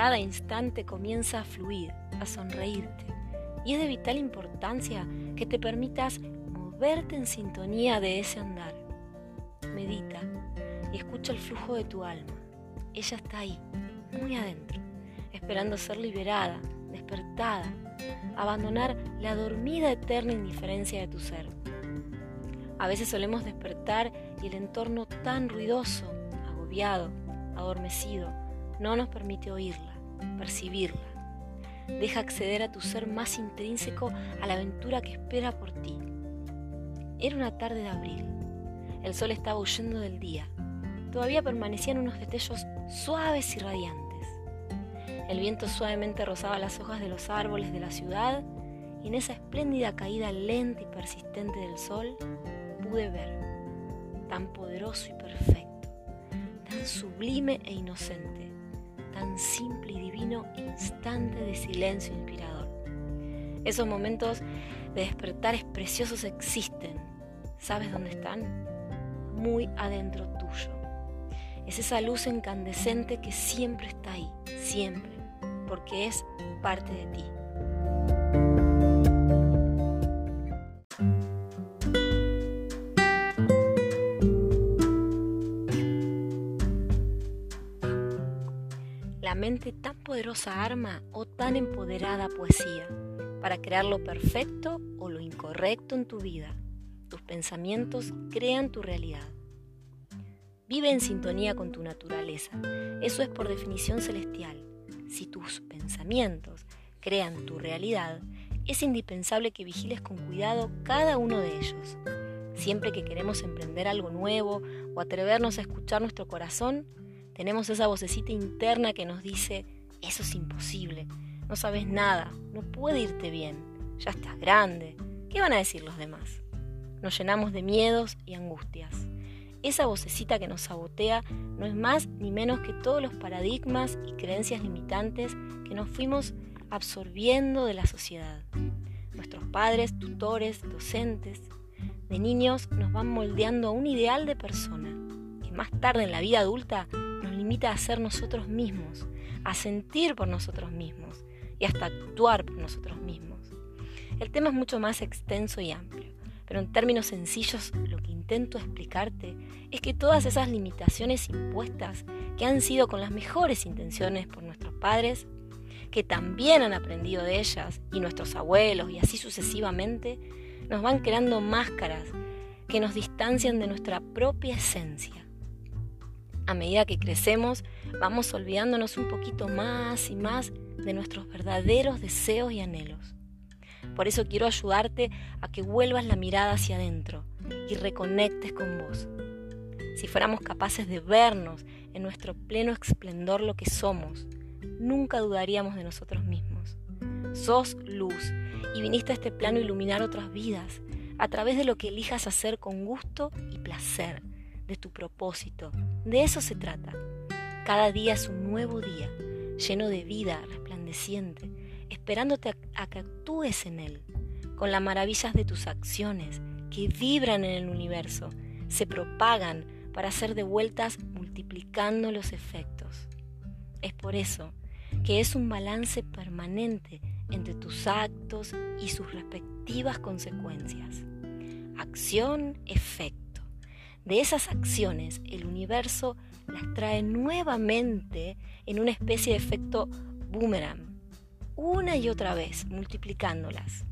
cada instante comienza a fluir, a sonreírte. Y es de vital importancia que te permitas moverte en sintonía de ese andar. Medita y escucha el flujo de tu alma. Ella está ahí, muy adentro, esperando ser liberada, despertada, abandonar la dormida eterna indiferencia de tu ser. A veces solemos despertar y el entorno tan ruidoso, agobiado, adormecido, no nos permite oírla, percibirla. Deja acceder a tu ser más intrínseco a la aventura que espera por ti. Era una tarde de abril. El sol estaba huyendo del día. Todavía permanecían unos destellos suaves y radiantes. El viento suavemente rozaba las hojas de los árboles de la ciudad y en esa espléndida caída lenta y persistente del sol pude ver, tan poderoso y perfecto, tan sublime e inocente, tan simple y divino instante de silencio inspirador. Esos momentos de despertares preciosos existen. ¿Sabes dónde están? Muy adentro tuyo. Es esa luz incandescente que siempre está ahí, siempre porque es parte de ti. Tan poderosa arma o tan empoderada poesía para crear lo perfecto o lo incorrecto en tu vida. Tus pensamientos crean tu realidad. Vive en sintonía con tu naturaleza. Eso es por definición celestial si tus pensamientos crean tu realidad, es indispensable que vigiles con cuidado cada uno de ellos. Siempre que queremos emprender algo nuevo o atrevernos a escuchar nuestro corazón, tenemos esa vocecita interna que nos dice, eso es imposible, no sabes nada, no puede irte bien, ya estás grande, ¿qué van a decir los demás? Nos llenamos de miedos y angustias. Esa vocecita que nos sabotea no es más ni menos que todos los paradigmas y creencias limitantes que nos fuimos absorbiendo de la sociedad. Nuestros padres, tutores, docentes, de niños nos van moldeando a un ideal de persona que más tarde en la vida adulta limita a ser nosotros mismos, a sentir por nosotros mismos y hasta actuar por nosotros mismos. El tema es mucho más extenso y amplio, pero en términos sencillos lo que intento explicarte es que todas esas limitaciones impuestas, que han sido con las mejores intenciones por nuestros padres, que también han aprendido de ellas, y nuestros abuelos, y así sucesivamente, nos van creando máscaras que nos distancian de nuestra propia esencia. A medida que crecemos, vamos olvidándonos un poquito más y más de nuestros verdaderos deseos y anhelos. Por eso quiero ayudarte a que vuelvas la mirada hacia adentro, y reconectes con vos. Si fuéramos capaces de vernos en nuestro pleno esplendor lo que somos, nunca dudaríamos de nosotros mismos. Sos luz y viniste a este plano a iluminar otras vidas a través de lo que elijas hacer con gusto y placer, de tu propósito. De eso se trata. Cada día es un nuevo día, lleno de vida, resplandeciente, esperándote a, que actúes en él, con las maravillas de tus acciones que vibran en el universo, se propagan para ser devueltas multiplicando los efectos. Es por eso que es un balance permanente entre tus actos y sus respectivas consecuencias. Acción-efecto. De esas acciones el universo las trae nuevamente en una especie de efecto boomerang, una y otra vez, multiplicándolas.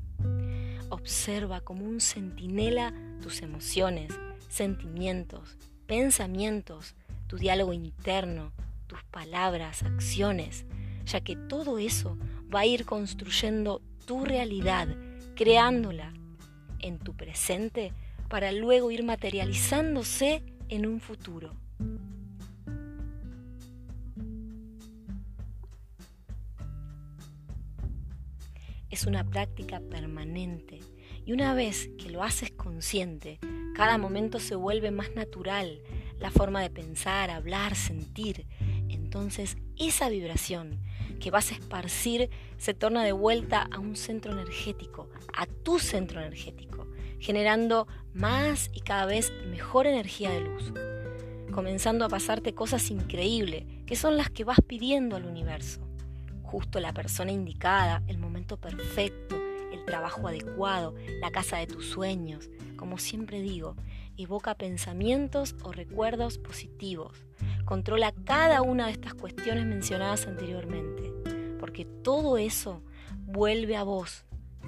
Observa como un centinela tus emociones, sentimientos, pensamientos, tu diálogo interno, tus palabras, acciones, ya que todo eso va a ir construyendo tu realidad, creándola en tu presente para luego ir materializándose en un futuro. es una práctica permanente y una vez que lo haces consciente, cada momento se vuelve más natural, la forma de pensar, hablar, sentir. Entonces esa vibración que vas a esparcir se torna de vuelta a un centro energético, a tu centro energético, generando más y cada vez mejor energía de luz, comenzando a pasarte cosas increíbles, que son las que vas pidiendo al universo. justo la persona indicada, el momento perfecto, el trabajo adecuado, la casa de tus sueños. Como siempre digo, evoca pensamientos o recuerdos positivos. Controla cada una de estas cuestiones mencionadas anteriormente, porque todo eso vuelve a vos.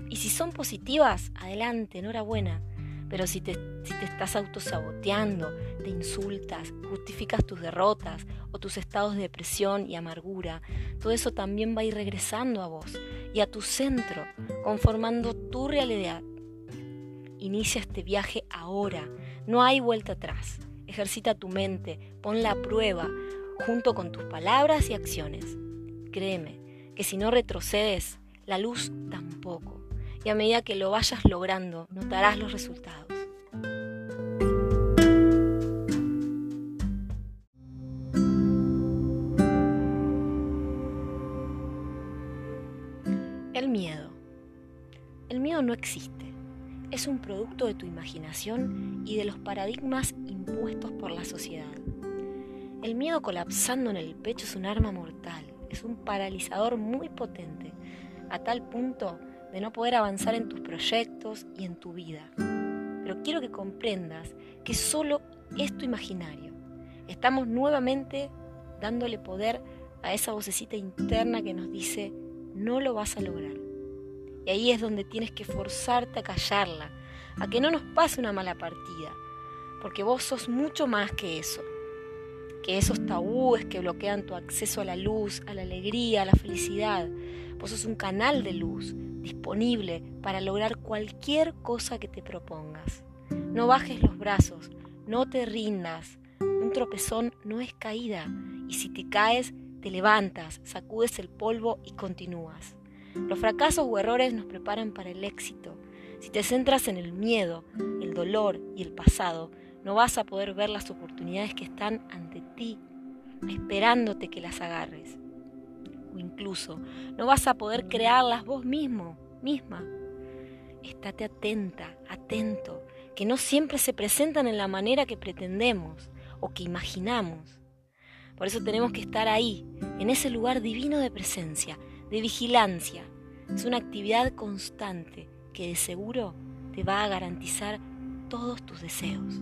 Y si son positivas, adelante, enhorabuena. Pero si te, si te estás autosaboteando, te insultas, justificas tus derrotas o tus estados de depresión y amargura, todo eso también va a ir regresando a vos y a tu centro, conformando tu realidad. Inicia este viaje ahora, no hay vuelta atrás. Ejercita tu mente, ponla a prueba, junto con tus palabras y acciones. Créeme que si no retrocedes, la luz tampoco y a medida que lo vayas logrando, notarás los resultados. El miedo. El miedo no existe. Es un producto de tu imaginación y de los paradigmas impuestos por la sociedad. El miedo colapsando en el pecho es un arma mortal, es un paralizador muy potente, a tal punto de no poder avanzar en tus proyectos y en tu vida. Pero quiero que comprendas que solo es tu imaginario. Estamos nuevamente dándole poder a esa vocecita interna que nos dice, no lo vas a lograr. Y ahí es donde tienes que forzarte a callarla, a que no nos pase una mala partida, porque vos sos mucho más que eso. Que esos tabúes que bloquean tu acceso a la luz, a la alegría, a la felicidad. Vos sos un canal de luz, disponible para lograr cualquier cosa que te propongas. No bajes los brazos, no te rindas. Un tropezón no es caída y si te caes, te levantas, sacudes el polvo y continúas. Los fracasos o errores nos preparan para el éxito. Si te centras en el miedo, el dolor y el pasado, no vas a poder ver las oportunidades que están ante ti, esperándote que las agarres o incluso no vas a poder crearlas vos mismo, misma. Estate atenta, atento, que no siempre se presentan en la manera que pretendemos o que imaginamos. Por eso tenemos que estar ahí, en ese lugar divino de presencia, de vigilancia. Es una actividad constante que de seguro te va a garantizar todos tus deseos.